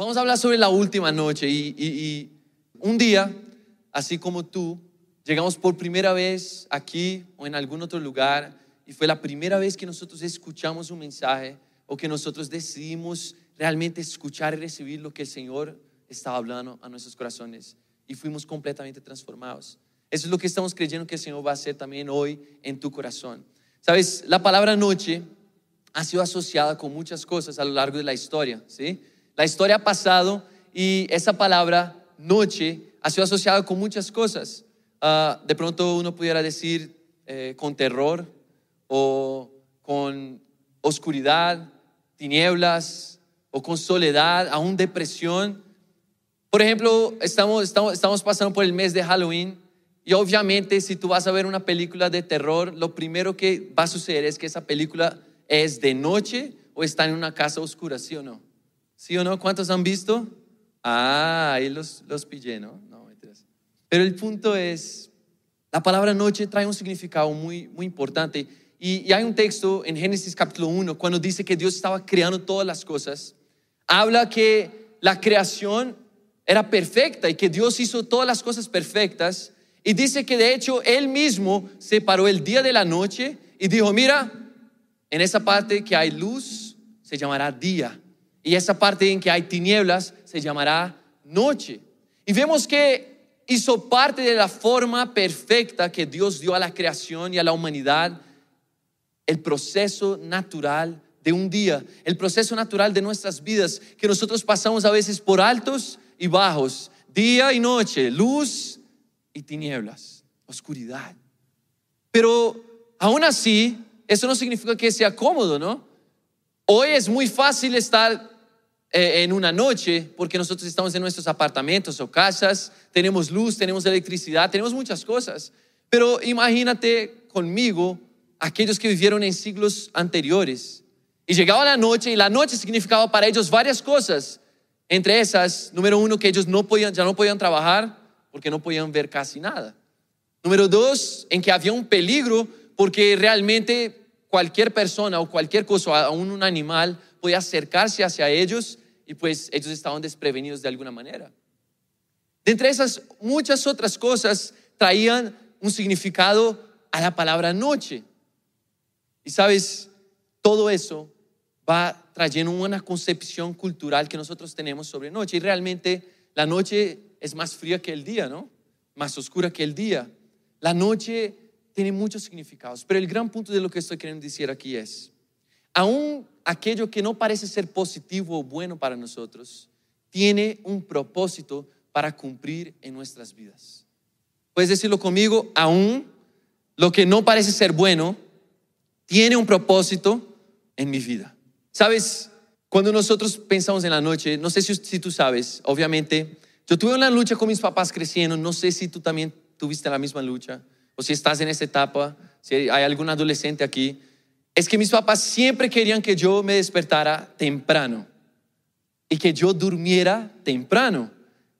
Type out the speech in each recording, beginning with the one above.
Vamos a hablar sobre la última noche y, un día, así como tú, llegamos por primera vez aquí o en algún otro lugar y fue la primera vez que nosotros escuchamos un mensaje o que nosotros decidimos realmente escuchar y recibir lo que el Señor estaba hablando a nuestros corazones y fuimos completamente transformados. Eso es lo que estamos creyendo que el Señor va a hacer también hoy en tu corazón. Sabes, la palabra noche ha sido asociada con muchas cosas a lo largo de la historia, ¿sí? La historia ha pasado y esa palabra noche ha sido asociada con muchas cosas. Ah, de pronto uno pudiera decir eh, con terror o con oscuridad, tinieblas o con soledad, aún depresión. Por ejemplo, estamos, estamos, estamos pasando por el mes de Halloween y obviamente si tú vas a ver una película de terror, lo primero que va a suceder es que esa película es de noche o está en una casa oscura, ¿sí o no? ¿Sí o no? ¿Cuántos han visto? Ah, ahí los, los pillé, ¿no? No, mentiras. Pero el punto es, la palabra noche trae un significado muy, muy importante. Y, y hay un texto en Génesis capítulo 1, cuando dice que Dios estaba creando todas las cosas, habla que la creación era perfecta y que Dios hizo todas las cosas perfectas. Y dice que de hecho Él mismo separó el día de la noche y dijo, mira, en esa parte que hay luz se llamará día. Y esa parte en que hay tinieblas se llamará noche. Y vemos que hizo parte de la forma perfecta que Dios dio a la creación y a la humanidad el proceso natural de un día, el proceso natural de nuestras vidas, que nosotros pasamos a veces por altos y bajos, día y noche, luz y tinieblas, oscuridad. Pero aún así, eso no significa que sea cómodo, ¿no? Hoy es muy fácil estar eh, en una noche porque nosotros estamos en nuestros apartamentos o casas, tenemos luz, tenemos electricidad, tenemos muchas cosas. Pero imagínate conmigo aquellos que vivieron en siglos anteriores y llegaba la noche y la noche significaba para ellos varias cosas. Entre esas, número uno, que ellos no podían, ya no podían trabajar porque no podían ver casi nada. Número dos, en que había un peligro porque realmente cualquier persona o cualquier cosa, aún un animal, podía acercarse hacia ellos y pues ellos estaban desprevenidos de alguna manera. De entre esas muchas otras cosas traían un significado a la palabra noche. Y sabes, todo eso va trayendo una concepción cultural que nosotros tenemos sobre noche. Y realmente la noche es más fría que el día, ¿no? Más oscura que el día. La noche tiene muchos significados, pero el gran punto de lo que estoy queriendo decir aquí es, aún aquello que no parece ser positivo o bueno para nosotros, tiene un propósito para cumplir en nuestras vidas. Puedes decirlo conmigo, aún lo que no parece ser bueno, tiene un propósito en mi vida. Sabes, cuando nosotros pensamos en la noche, no sé si, si, tú sabes, obviamente, yo tuve una lucha con mis papás creciendo, no sé si tú también tuviste la misma lucha, o si estás en esa etapa, si hay algún adolescente aquí, es que mis papás siempre querían que yo me despertara temprano y que yo durmiera temprano.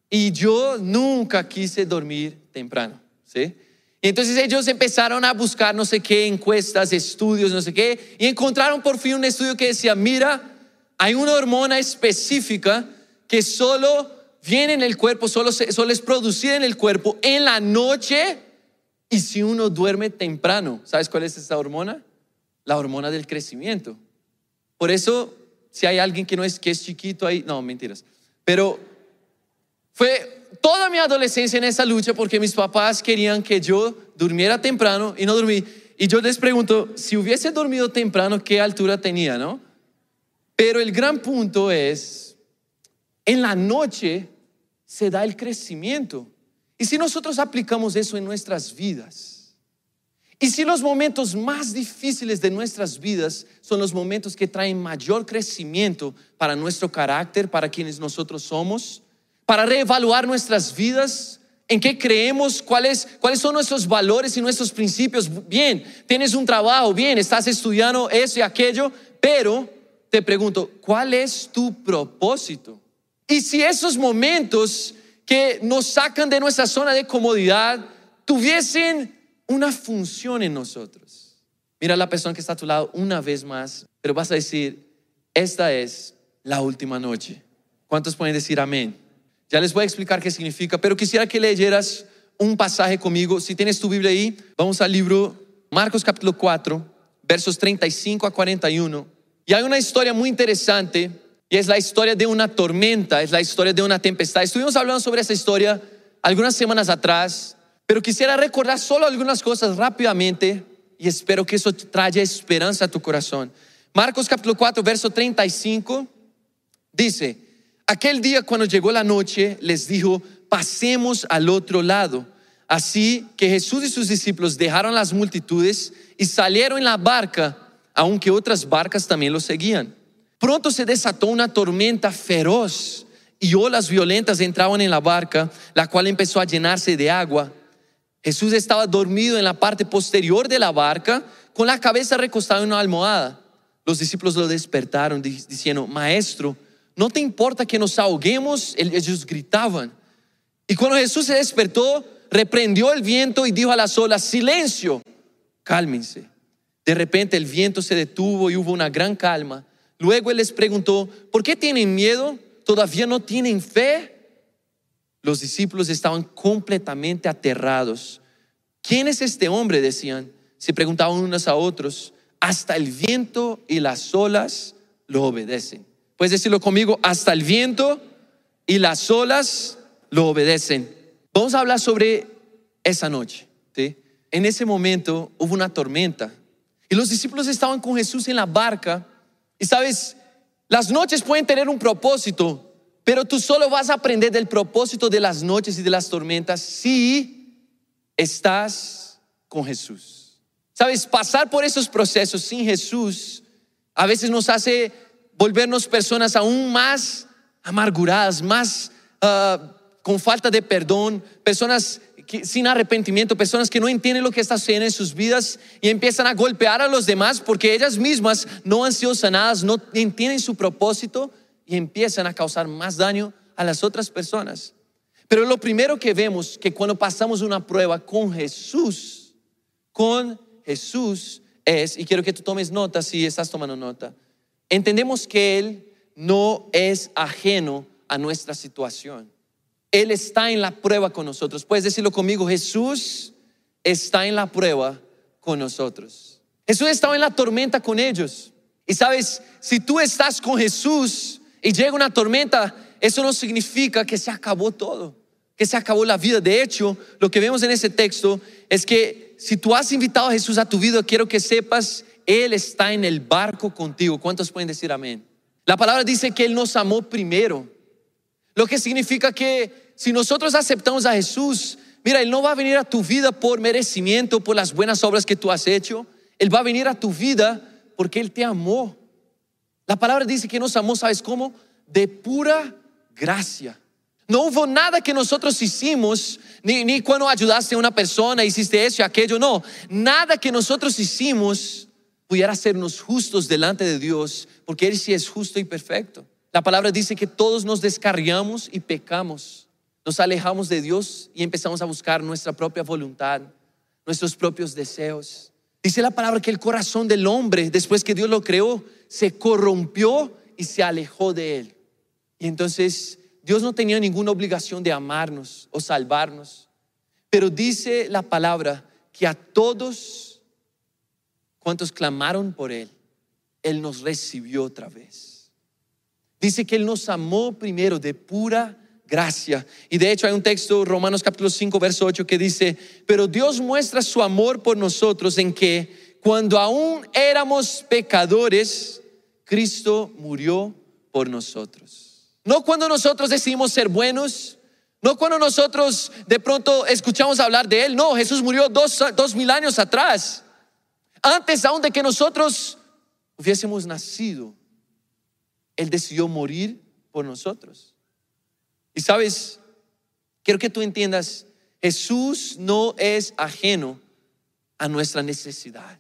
Y yo nunca quise dormir temprano, ¿sí? Y entonces ellos empezaron a buscar no sé qué encuestas, estudios, no sé qué, y encontraron por fin un estudio que decía, mira, hay una hormona específica que solo viene en el cuerpo, solo, se, solo es producida en el cuerpo en la noche y si uno duerme temprano. ¿Sabes cuál es esa hormona? La hormona del crecimiento. Por eso, si hay alguien que no es, que es chiquito ahí, no, mentiras. Pero fue toda mi adolescencia en esa lucha porque mis papás querían que yo durmiera temprano y no dormí. Y yo les pregunto, si hubiese dormido temprano, ¿qué altura tenía, no? Pero el gran punto es, en la noche se da el crecimiento. Y si nosotros aplicamos eso en nuestras vidas, y si los momentos más difíciles de nuestras vidas son los momentos que traen mayor crecimiento para nuestro carácter, para quienes nosotros somos, para reevaluar nuestras vidas, en qué creemos, cuáles, cuáles son nuestros valores y nuestros principios. Bien, tienes un trabajo, bien, estás estudiando eso y aquello, pero te pregunto, ¿cuál es tu propósito? Y si esos momentos que nos sacan de nuestra zona de comodidad tuviesen una función en nosotros. Mira la persona que está a tu lado una vez más, pero vas a decir, esta es la última noche. ¿Cuántos pueden decir amén? Ya les voy a explicar qué significa, pero quisiera que leyeras un pasaje conmigo. Si tienes tu Biblia ahí, vamos al libro Marcos capítulo 4, versos 35 a 41. Y hay una historia muy interesante y es la historia de una tormenta, es la historia de una tempestad. Estuvimos hablando sobre esa historia algunas semanas atrás, pero quisiera recordar solo algunas cosas rápidamente y espero que eso traiga esperanza a tu corazón. Marcos capítulo 4, verso 35 dice, aquel día cuando llegó la noche les dijo, pasemos al otro lado. Así que Jesús y sus discípulos dejaron las multitudes y salieron en la barca, aunque otras barcas también lo seguían. Pronto se desató una tormenta feroz y olas violentas entraban en la barca, la cual empezó a llenarse de agua. Jesús estaba dormido en la parte posterior de la barca, con la cabeza recostada en una almohada. Los discípulos lo despertaron diciendo, Maestro, ¿no te importa que nos ahoguemos? Ellos gritaban. Y cuando Jesús se despertó, reprendió el viento y dijo a las olas, silencio, cálmense. De repente el viento se detuvo y hubo una gran calma. Luego él les preguntó, ¿por qué tienen miedo? ¿Todavía no tienen fe? Los discípulos estaban completamente aterrados. ¿Quién es este hombre? Decían. Se preguntaban unos a otros. Hasta el viento y las olas lo obedecen. Puedes decirlo conmigo, hasta el viento y las olas lo obedecen. Vamos a hablar sobre esa noche. En ese momento hubo una tormenta y los discípulos estaban con Jesús en la barca. Y sabes, las noches pueden tener un propósito, pero tú solo vas a aprender del propósito de las noches y de las tormentas si estás con Jesús. Sabes, pasar por esos procesos sin Jesús a veces nos hace volvernos personas aún más amarguradas, más uh, con falta de perdón, personas sin arrepentimiento, personas que no entienden lo que está sucediendo en sus vidas y empiezan a golpear a los demás porque ellas mismas no han sido sanadas, no entienden su propósito y empiezan a causar más daño a las otras personas. Pero lo primero que vemos que cuando pasamos una prueba con Jesús, con Jesús es, y quiero que tú tomes nota si estás tomando nota, entendemos que Él no es ajeno a nuestra situación. Él está en la prueba con nosotros. Puedes decirlo conmigo, Jesús está en la prueba con nosotros. Jesús estaba en la tormenta con ellos. Y sabes, si tú estás con Jesús y llega una tormenta, eso no significa que se acabó todo, que se acabó la vida. De hecho, lo que vemos en ese texto es que si tú has invitado a Jesús a tu vida, quiero que sepas, Él está en el barco contigo. ¿Cuántos pueden decir amén? La palabra dice que Él nos amó primero. Lo que significa que si nosotros aceptamos a Jesús, mira, Él no va a venir a tu vida por merecimiento, por las buenas obras que tú has hecho. Él va a venir a tu vida porque Él te amó. La palabra dice que nos amó, ¿sabes cómo? De pura gracia. No hubo nada que nosotros hicimos, ni, ni cuando ayudaste a una persona, hiciste eso y aquello, no. Nada que nosotros hicimos pudiera hacernos justos delante de Dios, porque Él sí es justo y perfecto. La palabra dice que todos nos descarriamos y pecamos. Nos alejamos de Dios y empezamos a buscar nuestra propia voluntad, nuestros propios deseos. Dice la palabra que el corazón del hombre, después que Dios lo creó, se corrompió y se alejó de él. Y entonces Dios no tenía ninguna obligación de amarnos o salvarnos. Pero dice la palabra que a todos cuantos clamaron por Él, Él nos recibió otra vez. Dice que Él nos amó primero de pura gracia. Y de hecho hay un texto, Romanos capítulo 5, verso 8, que dice, pero Dios muestra su amor por nosotros en que cuando aún éramos pecadores, Cristo murió por nosotros. No cuando nosotros decidimos ser buenos, no cuando nosotros de pronto escuchamos hablar de Él, no, Jesús murió dos, dos mil años atrás. Antes aún de que nosotros hubiésemos nacido. Él decidió morir por nosotros. Y sabes, quiero que tú entiendas, Jesús no es ajeno a nuestra necesidad.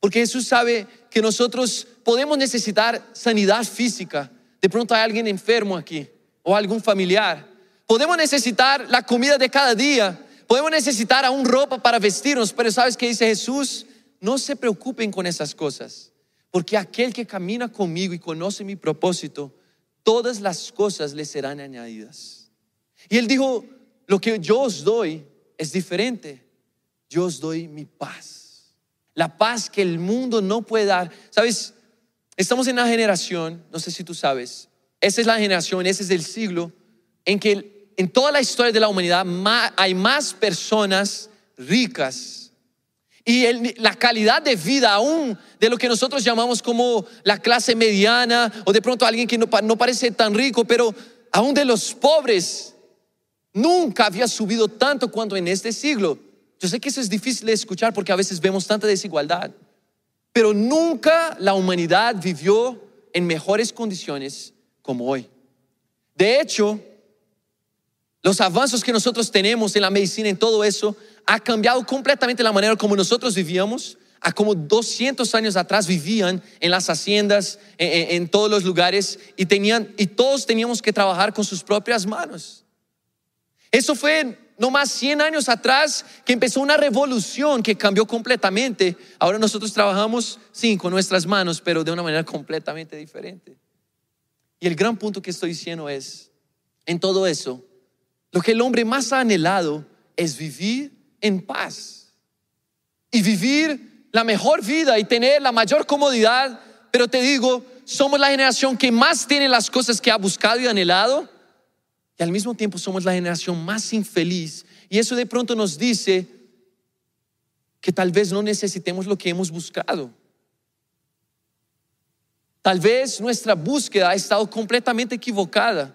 Porque Jesús sabe que nosotros podemos necesitar sanidad física. De pronto hay alguien enfermo aquí o algún familiar. Podemos necesitar la comida de cada día. Podemos necesitar aún ropa para vestirnos. Pero ¿sabes qué dice Jesús? No se preocupen con esas cosas. Porque aquel que camina conmigo y conoce mi propósito, todas las cosas le serán añadidas. Y él dijo, lo que yo os doy es diferente. Yo os doy mi paz. La paz que el mundo no puede dar. Sabes, estamos en una generación, no sé si tú sabes, esa es la generación, ese es el siglo en que en toda la historia de la humanidad hay más personas ricas y la calidad de vida aún de lo que nosotros llamamos como la clase mediana o de pronto alguien que no, no parece tan rico, pero aún de los pobres, nunca había subido tanto cuanto en este siglo. Yo sé que eso es difícil de escuchar porque a veces vemos tanta desigualdad, pero nunca la humanidad vivió en mejores condiciones como hoy. De hecho, los avances que nosotros tenemos en la medicina, en todo eso, ha cambiado completamente la manera como nosotros vivíamos a como 200 años atrás vivían en las haciendas, en, todos los lugares y tenían y todos teníamos que trabajar con sus propias manos. Eso fue no más 100 años atrás que empezó una revolución que cambió completamente. Ahora nosotros trabajamos sí con nuestras manos, pero de una manera completamente diferente. Y el gran punto que estoy diciendo es en todo eso lo que el hombre más ha anhelado es vivir en paz y vivir la mejor vida y tener la mayor comodidad. Pero te digo, somos la generación que más tiene las cosas que ha buscado y anhelado y al mismo tiempo somos la generación más infeliz. Y eso de pronto nos dice que tal vez no necesitemos lo que hemos buscado. Tal vez nuestra búsqueda ha estado completamente equivocada.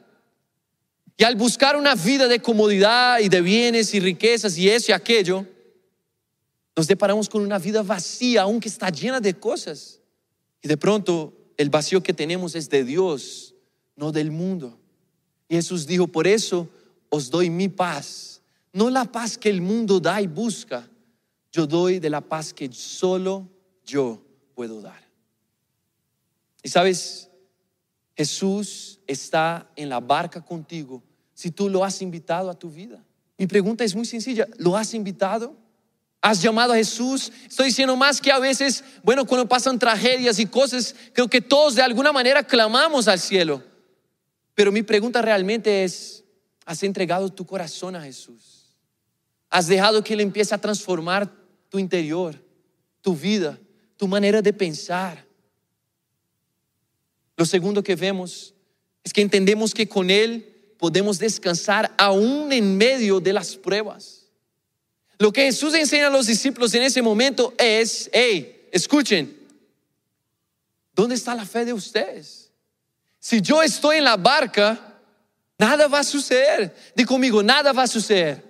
Y al buscar una vida de comodidad y de bienes y riquezas y eso y aquello, nos deparamos con una vida vacía, aunque está llena de cosas. Y de pronto el vacío que tenemos es de Dios, no del mundo. Y Jesús dijo, por eso os doy mi paz, no la paz que el mundo da y busca, yo doy de la paz que solo yo puedo dar. Y sabes, Jesús está en la barca contigo si tú lo has invitado a tu vida. Mi pregunta es muy sencilla, ¿lo has invitado? ¿Has llamado a Jesús? Estoy diciendo más que a veces, bueno, cuando pasan tragedias y cosas, creo que todos de alguna manera clamamos al cielo. Pero mi pregunta realmente es, ¿has entregado tu corazón a Jesús? ¿Has dejado que Él empiece a transformar tu interior, tu vida, tu manera de pensar? Lo segundo que vemos es que entendemos que con Él podemos descansar aún en medio de las pruebas. Lo que Jesús enseña a los discípulos en ese momento es, hey, escuchen, ¿dónde está la fe de ustedes? Si yo estoy en la barca, nada va a suceder. Di conmigo, nada va a suceder.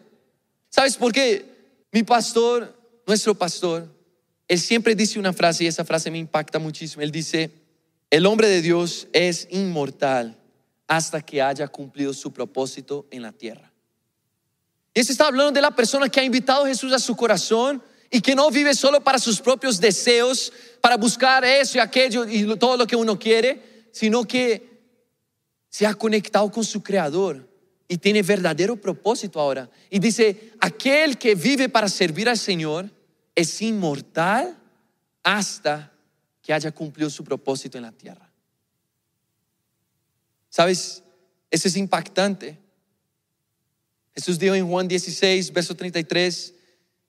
¿Sabes por qué? Mi pastor, nuestro pastor, él siempre dice una frase y esa frase me impacta muchísimo. Él dice, el hombre de Dios es inmortal hasta que haya cumplido su propósito en la tierra. Y eso está hablando de la persona que ha invitado a Jesús a su corazón y que no vive solo para sus propios deseos, para buscar eso y aquello y todo lo que uno quiere, sino que se ha conectado con su creador y tiene verdadero propósito ahora. Y dice, aquel que vive para servir al Señor es inmortal hasta que haya cumplido su propósito en la tierra. ¿Sabes? Eso es impactante. Jesús dijo en Juan 16, verso 33,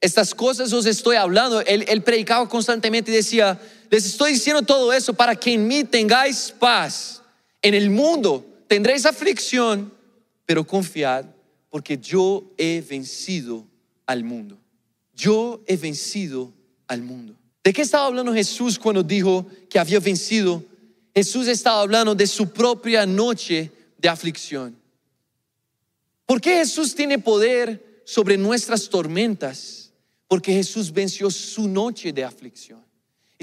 estas cosas os estoy hablando. Él, él, predicaba constantemente y decía, les estoy diciendo todo eso para que en mí tengáis paz. En el mundo tendréis aflicción, pero confiad, porque yo he vencido al mundo. Yo he vencido al mundo. ¿De qué estaba hablando Jesús cuando dijo que había vencido Jesús estaba hablando de su propia noche de aflicción. ¿Por qué Jesús tiene poder sobre nuestras tormentas? Porque Jesús venció su noche de aflicción.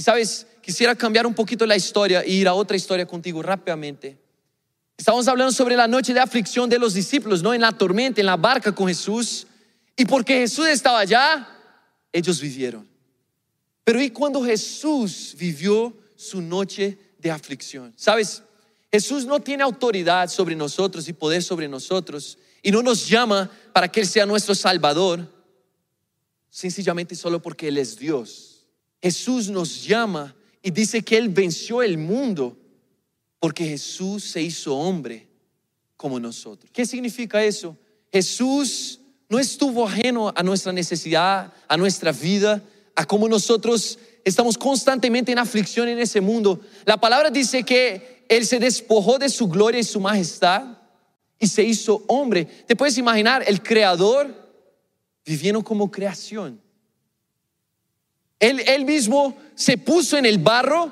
Y sabes, quisiera cambiar un poquito la historia e ir a otra historia contigo rápidamente. Estamos hablando sobre la noche de aflicción de los discípulos, ¿no? En la tormenta, en la barca con Jesús. Y porque Jesús estaba allá, ellos vivieron. Pero ¿y cuando Jesús vivió su noche de aflicción. ¿Sabes? Jesús no tiene autoridad sobre nosotros y poder sobre nosotros y no nos llama para que Él sea nuestro Salvador, sencillamente solo porque Él es Dios. Jesús nos llama y dice que Él venció el mundo porque Jesús se hizo hombre como nosotros. ¿Qué significa eso? Jesús no estuvo ajeno a nuestra necesidad, a nuestra vida, a cómo nosotros estamos constantemente en aflicción en ese mundo. La palabra dice que Él se despojó de su gloria y su majestad y se hizo hombre. Te puedes imaginar el creador viviendo como creación. Él, mismo se puso en el barro.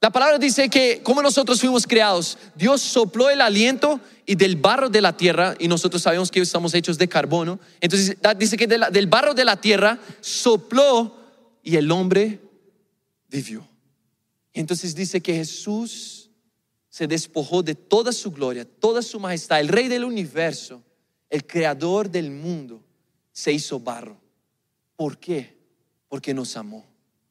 La palabra dice que como nosotros fuimos creados, Dios sopló el aliento y del barro de la tierra, y nosotros sabemos que estamos hechos de carbono, entonces dice que del barro de la tierra sopló y el hombre vivió. Entonces dice que Jesús se despojó de toda su gloria, toda su majestad, el rey del universo, el creador del mundo, se hizo barro. ¿Por qué? Porque nos amó.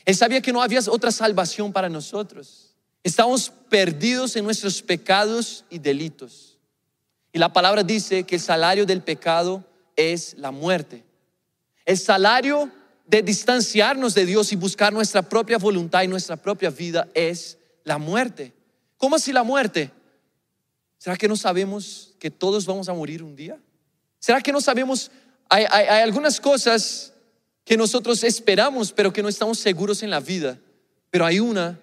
Él sabía que no había otra salvación para nosotros. Estamos perdidos en nuestros pecados y delitos. Y la palabra dice que el salario del pecado es la muerte. El salario de distanciarnos de Dios y buscar nuestra propia voluntad y nuestra propia vida es la muerte. ¿Cómo así la muerte? ¿Será que no sabemos que todos vamos a morir un día? ¿Será que no sabemos? Hay, hay algunas cosas que nosotros esperamos, pero que no estamos seguros en la vida. Pero hay una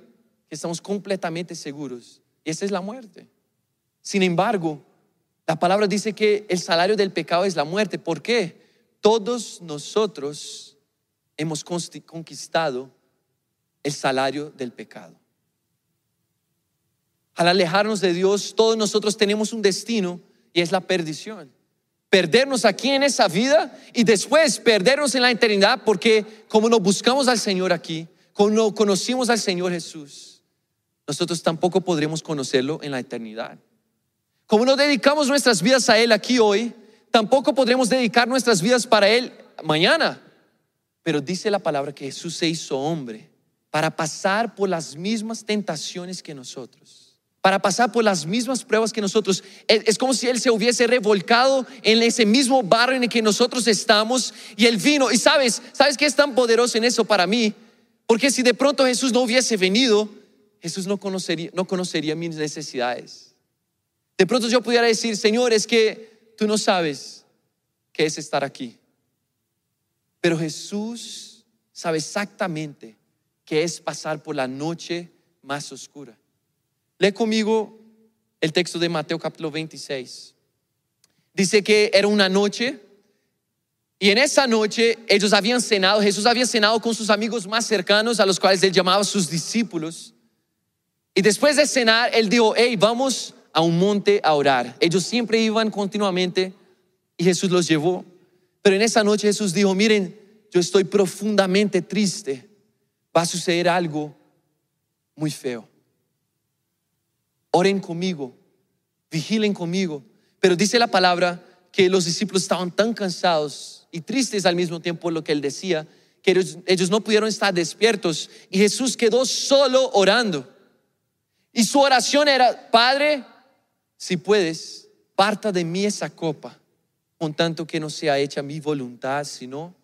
que estamos completamente seguros, y esa es la muerte. Sin embargo, la palabra dice que el salario del pecado es la muerte. ¿Por qué? Todos nosotros hemos conquistado el salario del pecado. Al alejarnos de Dios, todos nosotros tenemos un destino y es la perdición. Perdernos aquí en esa vida y después perdernos en la eternidad porque como no buscamos al Señor aquí, como no conocimos al Señor Jesús, nosotros tampoco podremos conocerlo en la eternidad. Como no dedicamos nuestras vidas a Él aquí hoy, tampoco podremos dedicar nuestras vidas para Él mañana. Pero dice la palabra que Jesús se hizo hombre para pasar por las mismas tentaciones que nosotros, para pasar por las mismas pruebas que nosotros. Es, como si Él se hubiese revolcado en ese mismo barro en el que nosotros estamos y Él vino. Y sabes, ¿sabes qué es tan poderoso en eso para mí? Porque si de pronto Jesús no hubiese venido, Jesús no conocería, no conocería mis necesidades. De pronto yo pudiera decir, Señor, es que tú no sabes qué es estar aquí. Pero Jesús sabe exactamente qué es pasar por la noche más oscura. Lee conmigo el texto de Mateo capítulo 26. Dice que era una noche y en esa noche ellos habían cenado, Jesús había cenado con sus amigos más cercanos, a los cuales él llamaba sus discípulos. Y después de cenar, él dijo, hey, vamos a un monte a orar. Ellos siempre iban continuamente y Jesús los llevó. Pero en esa noche Jesús dijo, miren, yo estoy profundamente triste. Va a suceder algo muy feo. Oren conmigo, vigilen conmigo. Pero dice la palabra que los discípulos estaban tan cansados y tristes al mismo tiempo lo que él decía, que ellos no pudieron estar despiertos y Jesús quedó solo orando. Y su oración era, Padre, si puedes, parta de mí esa copa, con tanto que no sea hecha mi voluntad, sino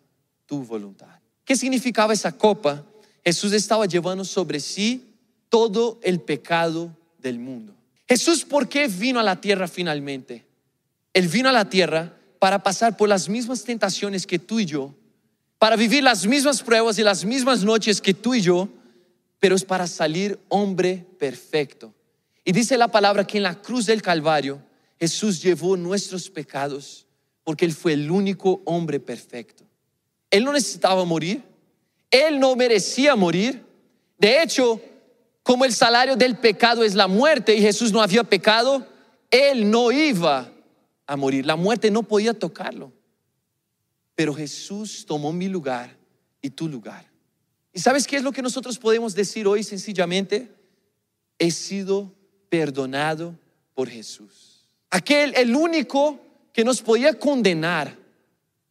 tu voluntad. ¿Qué significaba esa copa? Jesús estaba llevando sobre sí todo el pecado del mundo. Jesús, ¿por qué vino a la tierra finalmente? Él vino a la tierra para pasar por las mismas tentaciones que tú y yo, para vivir las mismas pruebas y las mismas noches que tú y yo, pero es para salir hombre perfecto y dice la palabra que en la cruz del Calvario Jesús llevó nuestros pecados porque Él fue el único hombre perfecto. Él no necesitaba morir, Él no merecía morir. De hecho, como el salario del pecado es la muerte y Jesús no había pecado, Él no iba a morir. La muerte no podía tocarlo. Pero Jesús tomó mi lugar y tu lugar. ¿Y sabes qué es lo que nosotros podemos decir hoy sencillamente? He sido perdonado por Jesús. Aquel, el único que nos podía condenar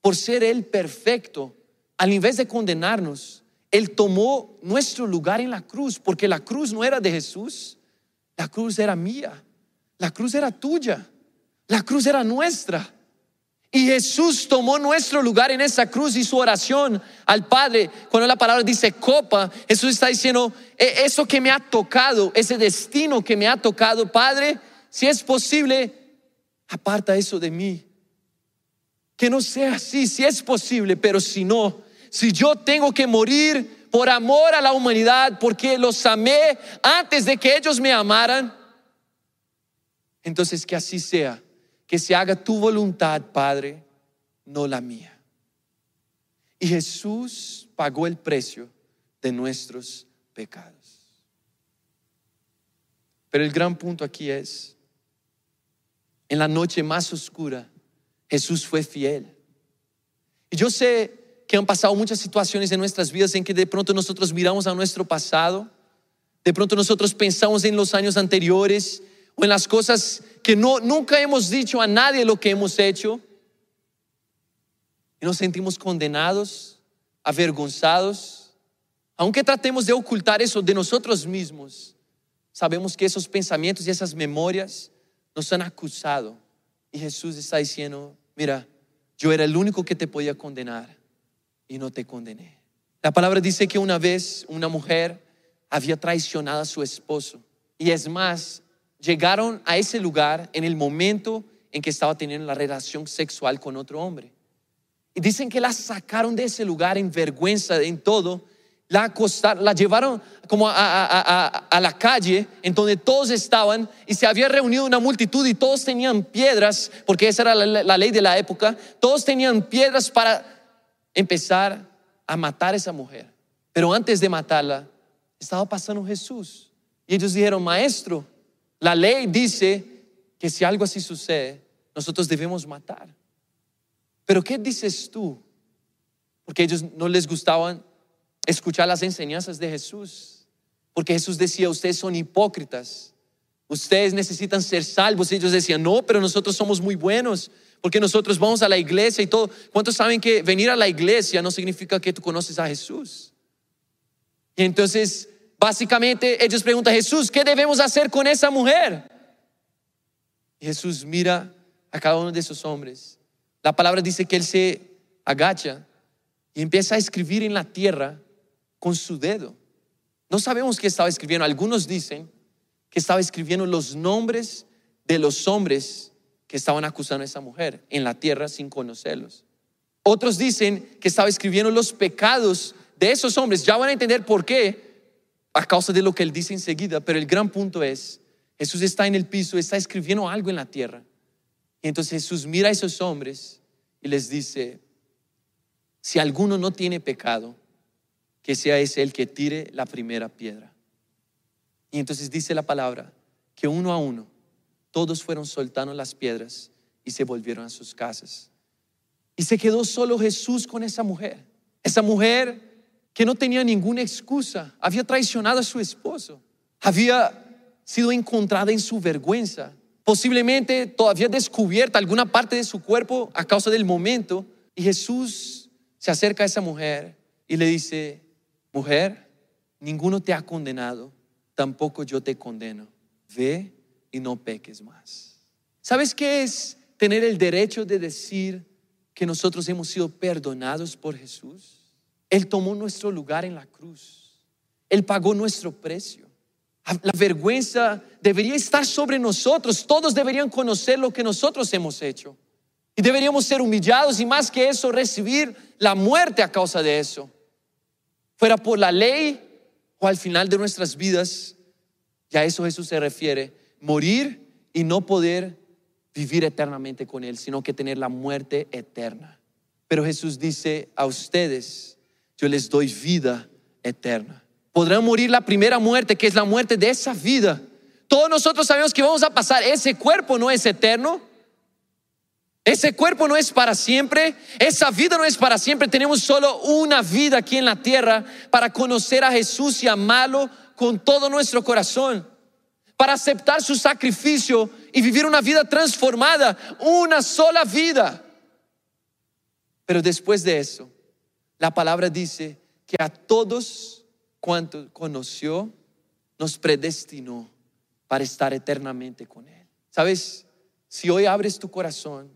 por ser Él perfecto, al invés de condenarnos, Él tomó nuestro lugar en la cruz, porque la cruz no era de Jesús, la cruz era mía, la cruz era tuya, la cruz era nuestra. Y Jesús tomó nuestro lugar en esa cruz y su oración al Padre. Cuando la palabra dice copa, Jesús está diciendo, "E- eso que me ha tocado, ese destino que me ha tocado, Padre, si es posible, aparta eso de mí. Que no sea así, si es posible, pero si no, si yo tengo que morir por amor a la humanidad, porque los amé antes de que ellos me amaran, entonces que así sea, que se haga tu voluntad, Padre, no la mía. Y Jesús pagó el precio de nuestros pecados. Pero el gran punto aquí es, en la noche más oscura, Jesús fue fiel. Y yo sé que han pasado muchas situaciones en nuestras vidas en que de pronto nosotros miramos a nuestro pasado, de pronto nosotros pensamos en los años anteriores o en las cosas que no, nunca hemos dicho a nadie lo que hemos hecho y nos sentimos condenados, avergonzados. Aunque tratemos de ocultar eso de nosotros mismos, sabemos que esos pensamientos y esas memorias nos han acusado. Y Jesús está diciendo, mira, yo era el único que te podía condenar y no te condené. La palabra dice que una vez una mujer había traicionado a su esposo. Y es más, llegaron a ese lugar en el momento en que estaba teniendo la relación sexual con otro hombre. Y dicen que la sacaron de ese lugar en vergüenza, en todo. La acostaron, la llevaron como a, a- a- la calle en donde todos estaban y se había reunido una multitud y todos tenían piedras, porque esa era la ley de la época. Todos tenían piedras para empezar a matar a esa mujer. Pero antes de matarla, estaba pasando Jesús. Y ellos dijeron, maestro, la ley dice que si algo así sucede, nosotros debemos matar. Pero ¿qué dices tú? Porque ellos no les gustaban escuchar las enseñanzas de Jesús. Porque Jesús decía, ustedes son hipócritas. Ustedes necesitan ser salvos. Y ellos decían, no, pero nosotros somos muy buenos. Porque nosotros vamos a la iglesia y todo. ¿Cuántos saben que venir a la iglesia no significa que tú conoces a Jesús? Y entonces, básicamente, ellos preguntan, Jesús, ¿qué debemos hacer con esa mujer? Y Jesús mira a cada uno de esos hombres. La palabra dice que él se agacha y empieza a escribir en la tierra con su dedo. No sabemos qué estaba escribiendo. Algunos dicen que estaba escribiendo los nombres de los hombres que estaban acusando a esa mujer en la tierra sin conocerlos. Otros dicen que estaba escribiendo los pecados de esos hombres. Ya van a entender por qué, a causa de lo que él dice enseguida. Pero el gran punto es, Jesús está en el piso, está escribiendo algo en la tierra. Y entonces Jesús mira a esos hombres y les dice, si alguno no tiene pecado, que sea ese el que tire la primera piedra. Y entonces dice la palabra que uno a uno todos fueron soltando las piedras y se volvieron a sus casas. Y se quedó solo Jesús con esa mujer. Esa mujer que no tenía ninguna excusa, había traicionado a su esposo, había sido encontrada en su vergüenza, posiblemente todavía descubierta alguna parte de su cuerpo a causa del momento. Y Jesús se acerca a esa mujer y le dice, mujer, ninguno te ha condenado, tampoco yo te condeno. Ve y no peques más. ¿Sabes qué es tener el derecho de decir que nosotros hemos sido perdonados por Jesús? Él tomó nuestro lugar en la cruz. Él pagó nuestro precio. La vergüenza debería estar sobre nosotros. Todos deberían conocer lo que nosotros hemos hecho. Y deberíamos ser humillados y más que eso, recibir la muerte a causa de eso. Fuera por la ley o al final de nuestras vidas, ya a eso Jesús se refiere, morir y no poder vivir eternamente con Él, sino que tener la muerte eterna. Pero Jesús dice a ustedes, yo les doy vida eterna. Podrán morir la primera muerte, que es la muerte de esa vida. Todos nosotros sabemos que vamos a pasar, ese cuerpo no es eterno. Ese cuerpo no es para siempre, esa vida no es para siempre. Tenemos solo una vida aquí en la tierra para conocer a Jesús y amarlo con todo nuestro corazón, para aceptar su sacrificio y vivir una vida transformada, una sola vida. Pero después de eso, la palabra dice que a todos cuantos conoció, nos predestinó para estar eternamente con Él. ¿Sabes? Si hoy abres tu corazón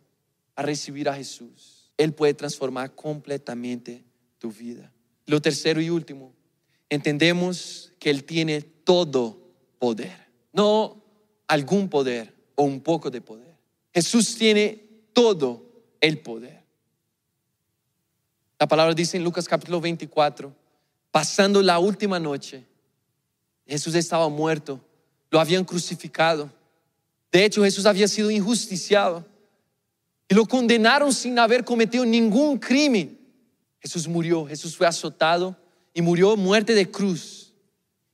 a recibir a Jesús, Él puede transformar completamente tu vida. Lo tercero y último, entendemos que Él tiene todo poder, no algún poder o un poco de poder. Jesús tiene todo el poder. La palabra dice en Lucas capítulo 24, pasando la última noche, Jesús estaba muerto, lo habían crucificado. De hecho, Jesús había sido injusticiado y lo condenaron sin haber cometido ningún crimen. Jesús murió, Jesús fue azotado y murió muerte de cruz.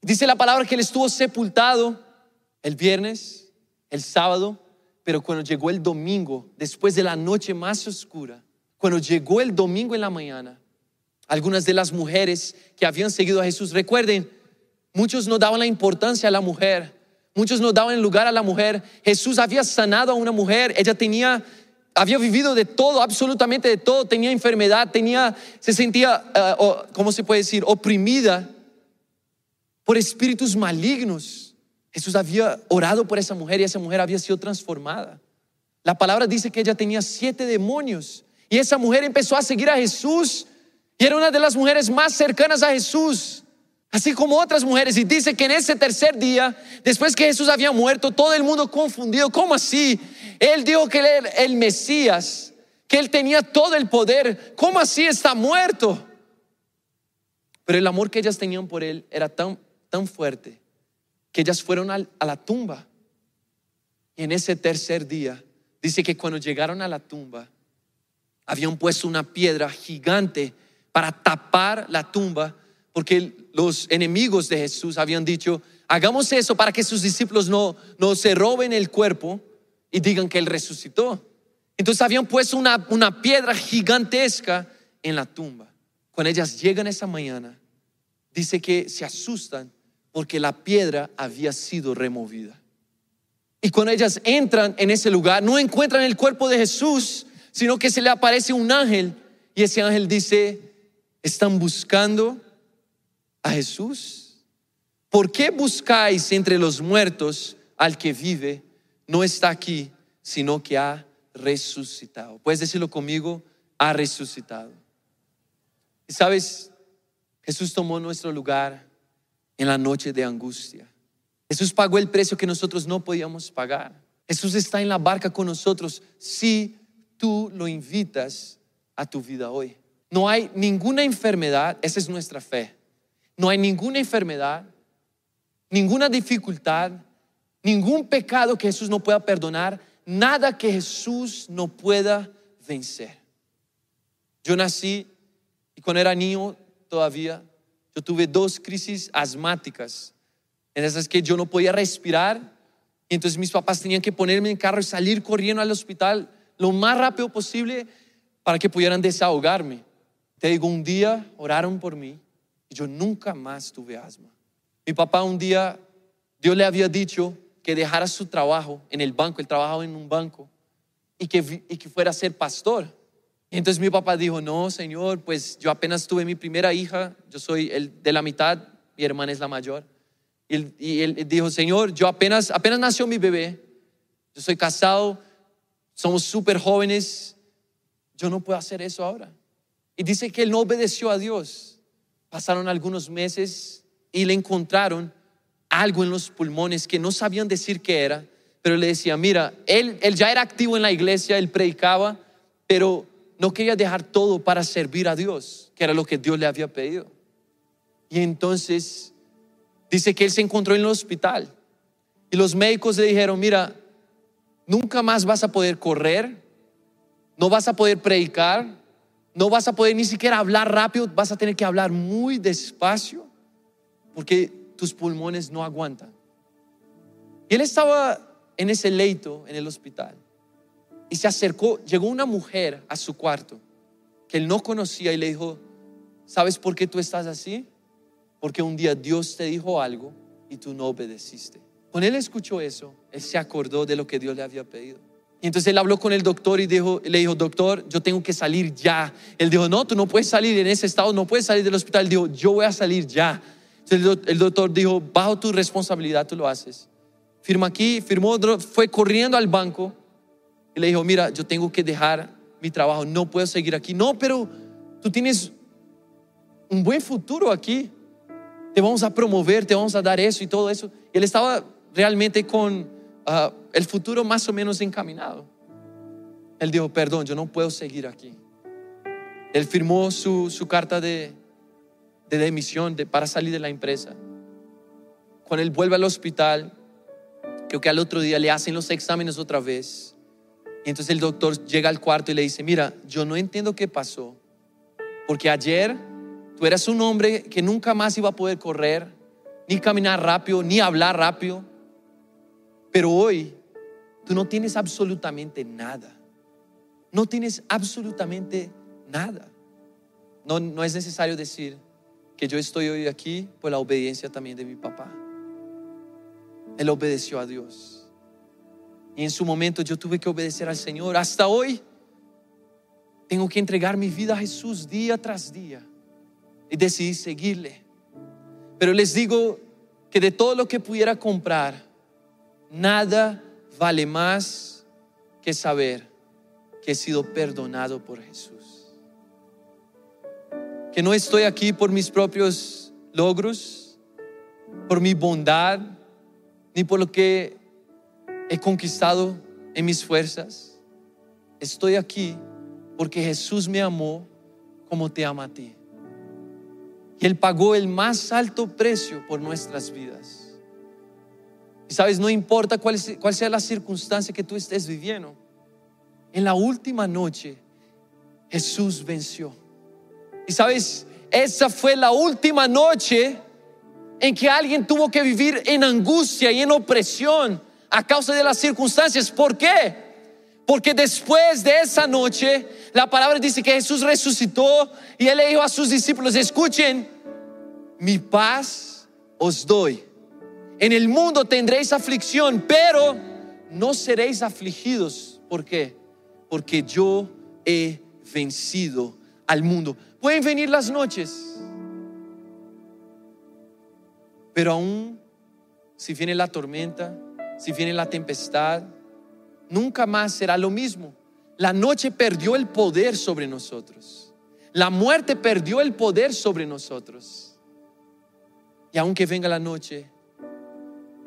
Dice la palabra que él estuvo sepultado el viernes, el sábado, pero cuando llegó el domingo, después de la noche más oscura, cuando llegó el domingo en la mañana, algunas de las mujeres que habían seguido a Jesús, recuerden, muchos no daban la importancia a la mujer, muchos no daban lugar a la mujer. Jesús había sanado a una mujer, ella tenía había vivido de todo, absolutamente de todo, tenía enfermedad, tenía se sentía uh, ¿cómo se puede decir? oprimida por espíritus malignos. Jesús había orado por esa mujer y esa mujer había sido transformada. La palabra dice que ella tenía siete demonios y esa mujer empezó a seguir a Jesús y era una de las mujeres más cercanas a Jesús, así como otras mujeres. Y dice que en ese tercer día, después que Jesús había muerto, todo el mundo confundido. ¿Cómo así? Él dijo que él era el Mesías, que él tenía todo el poder. ¿Cómo así está muerto? Pero el amor que ellas tenían por él era tan, tan fuerte que ellas fueron a la tumba. Y en ese tercer día, dice que cuando llegaron a la tumba, habían puesto una piedra gigante para tapar la tumba, porque los enemigos de Jesús habían dicho, hagamos eso para que sus discípulos no, no se roben el cuerpo y digan que Él resucitó. Entonces habían puesto una, una piedra gigantesca en la tumba. Cuando ellas llegan esa mañana, dice que se asustan porque la piedra había sido removida. Y cuando ellas entran en ese lugar, no encuentran el cuerpo de Jesús, sino que se le aparece un ángel y ese ángel dice, ¿están buscando a Jesús? ¿Por qué buscáis entre los muertos al que vive? No está aquí, sino que ha resucitado. ¿Puedes decirlo conmigo? Ha resucitado. Y sabes, Jesús tomó nuestro lugar en la noche de angustia. Jesús pagó el precio que nosotros no podíamos pagar. Jesús está en la barca con nosotros. Sí, tú lo invitas a tu vida hoy. No hay ninguna enfermedad, esa es nuestra fe. No hay ninguna enfermedad, ninguna dificultad, ningún pecado que Jesús no pueda perdonar, nada que Jesús no pueda vencer. Yo nací y cuando era niño todavía, yo tuve dos crisis asmáticas, en esas que yo no podía respirar, y entonces mis papás tenían que ponerme en carro y salir corriendo al hospital lo más rápido posible para que pudieran desahogarme. Te digo, un día oraron por mí y yo nunca más tuve asma. Mi papá un día, Dios le había dicho que dejara su trabajo en el banco, él trabajaba en un banco, y que, y que fuera a ser pastor. Entonces mi papá dijo, no, Señor, pues yo apenas tuve mi primera hija, yo soy el de la mitad, mi hermana es la mayor. Y él, y él dijo, Señor, yo apenas, apenas nació mi bebé, yo soy casado, somos súper jóvenes, yo no puedo hacer eso ahora. Y dice que él no obedeció a Dios. Pasaron algunos meses y le encontraron algo en los pulmones que no sabían decir qué era, pero le decía, mira, él, él ya era activo en la iglesia, él predicaba, pero no quería dejar todo para servir a Dios, que era lo que Dios le había pedido. Y entonces dice que él se encontró en el hospital y los médicos le dijeron, mira, nunca más vas a poder correr, no vas a poder predicar, no vas a poder ni siquiera hablar rápido, vas a tener que hablar muy despacio porque tus pulmones no aguantan. Y él estaba en ese leito en el hospital y se acercó, llegó una mujer a su cuarto que él no conocía y le dijo, ¿sabes por qué tú estás así? Porque un día Dios te dijo algo y tú no obedeciste. Cuando él escuchó eso, él se acordó de lo que Dios le había pedido. Y entonces él habló con el doctor y dijo, le dijo, doctor, yo tengo que salir ya. Él dijo, no, tú no puedes salir en ese estado, no puedes salir del hospital. Dijo, yo voy a salir ya. Entonces el doctor dijo, bajo tu responsabilidad tú lo haces. Firma aquí, firmó, fue corriendo al banco Y le dijo, mira, yo tengo que dejar mi trabajo, no puedo seguir aquí. No, pero tú tienes un buen futuro aquí. Te vamos a promover, te vamos a dar eso y todo eso. Y él estaba realmente con ah, el futuro más o menos encaminado. Él dijo, perdón, yo no puedo seguir aquí. Él firmó su, su carta de, de demisión de, para salir de la empresa. Cuando él vuelve al hospital, creo que al otro día le hacen los exámenes otra vez. Y entonces el doctor llega al cuarto y le dice, mira, yo no entiendo qué pasó. Porque ayer tú eras un hombre que nunca más iba a poder correr, ni caminar rápido, ni hablar rápido. Pero hoy tú no tienes absolutamente nada. No tienes absolutamente nada. No, no es necesario decir que yo estoy hoy aquí por la obediencia también de mi papá. Él obedeció a Dios. En su momento yo tuve que obedecer al Señor. Hasta hoy tengo que entregar mi vida a Jesús día tras día. Y decidí seguirle. Pero les digo que de todo lo que pudiera comprar, nada vale más que saber que he sido perdonado por Jesús. Que no estoy aquí por mis propios logros, por mi bondad, ni por lo que he conquistado en mis fuerzas. Estoy aquí porque Jesús me amó como te ama a ti. Y Él pagó el más alto precio por nuestras vidas. Y sabes, no importa cuál, sea la circunstancia que tú estés viviendo. En la última noche, Jesús venció. Y sabes, esa fue la última noche en que alguien tuvo que vivir en angustia y en opresión a causa de las circunstancias. ¿Por qué? Porque después de esa noche, la palabra dice que Jesús resucitó y él le dijo a sus discípulos, escuchen, mi paz os doy. En el mundo tendréis aflicción, pero no seréis afligidos. ¿Por qué? Porque yo he vencido al mundo. Pueden venir las noches, pero aún si viene la tormenta, si viene la tempestad, nunca más será lo mismo. La noche perdió el poder sobre nosotros. La muerte perdió el poder sobre nosotros. Y aunque venga la noche,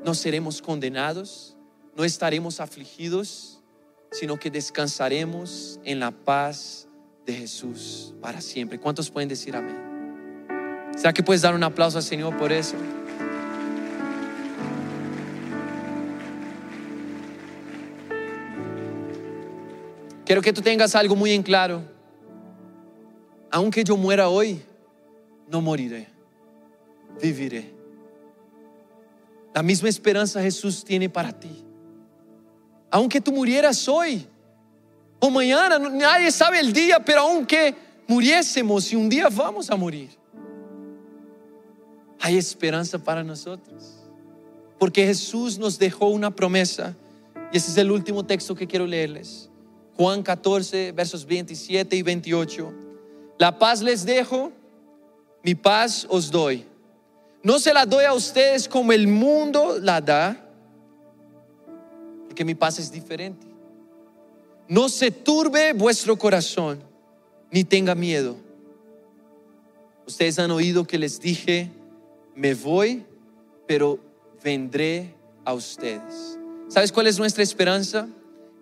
no seremos condenados, no estaremos afligidos, sino que descansaremos en la paz de Jesús para siempre. ¿Cuántos pueden decir amén? ¿Será que puedes dar un aplauso al Señor por eso? Quiero que tú tengas algo muy en claro. Aunque yo muera hoy, no moriré, viviré. La misma esperanza Jesús tiene para ti. Aunque tú murieras hoy o mañana, nadie sabe el día, pero aunque muriésemos y un día vamos a morir, hay esperanza para nosotros. Porque Jesús nos dejó una promesa. Y ese es el último texto que quiero leerles. Juan 14, versos 27 y 28. La paz les dejo, mi paz os doy. No se la doy a ustedes como el mundo la da, porque mi paz es diferente. No se turbe vuestro corazón, ni tenga miedo. Ustedes han oído que les dije, me voy, pero vendré a ustedes. ¿Sabes cuál es nuestra esperanza?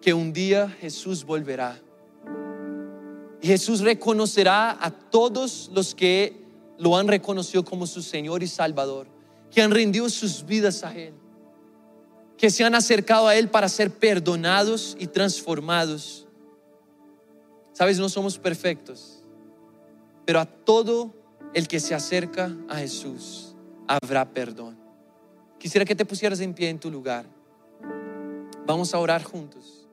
Que un día Jesús volverá. Jesús reconocerá a todos los que lo han reconocido como su Señor y Salvador, que han rendido sus vidas a Él, que se han acercado a Él para ser perdonados y transformados. Sabes, no somos perfectos, pero a todo el que se acerca a Jesús habrá perdón. Quisiera que te pusieras en pie en tu lugar. Vamos a orar juntos.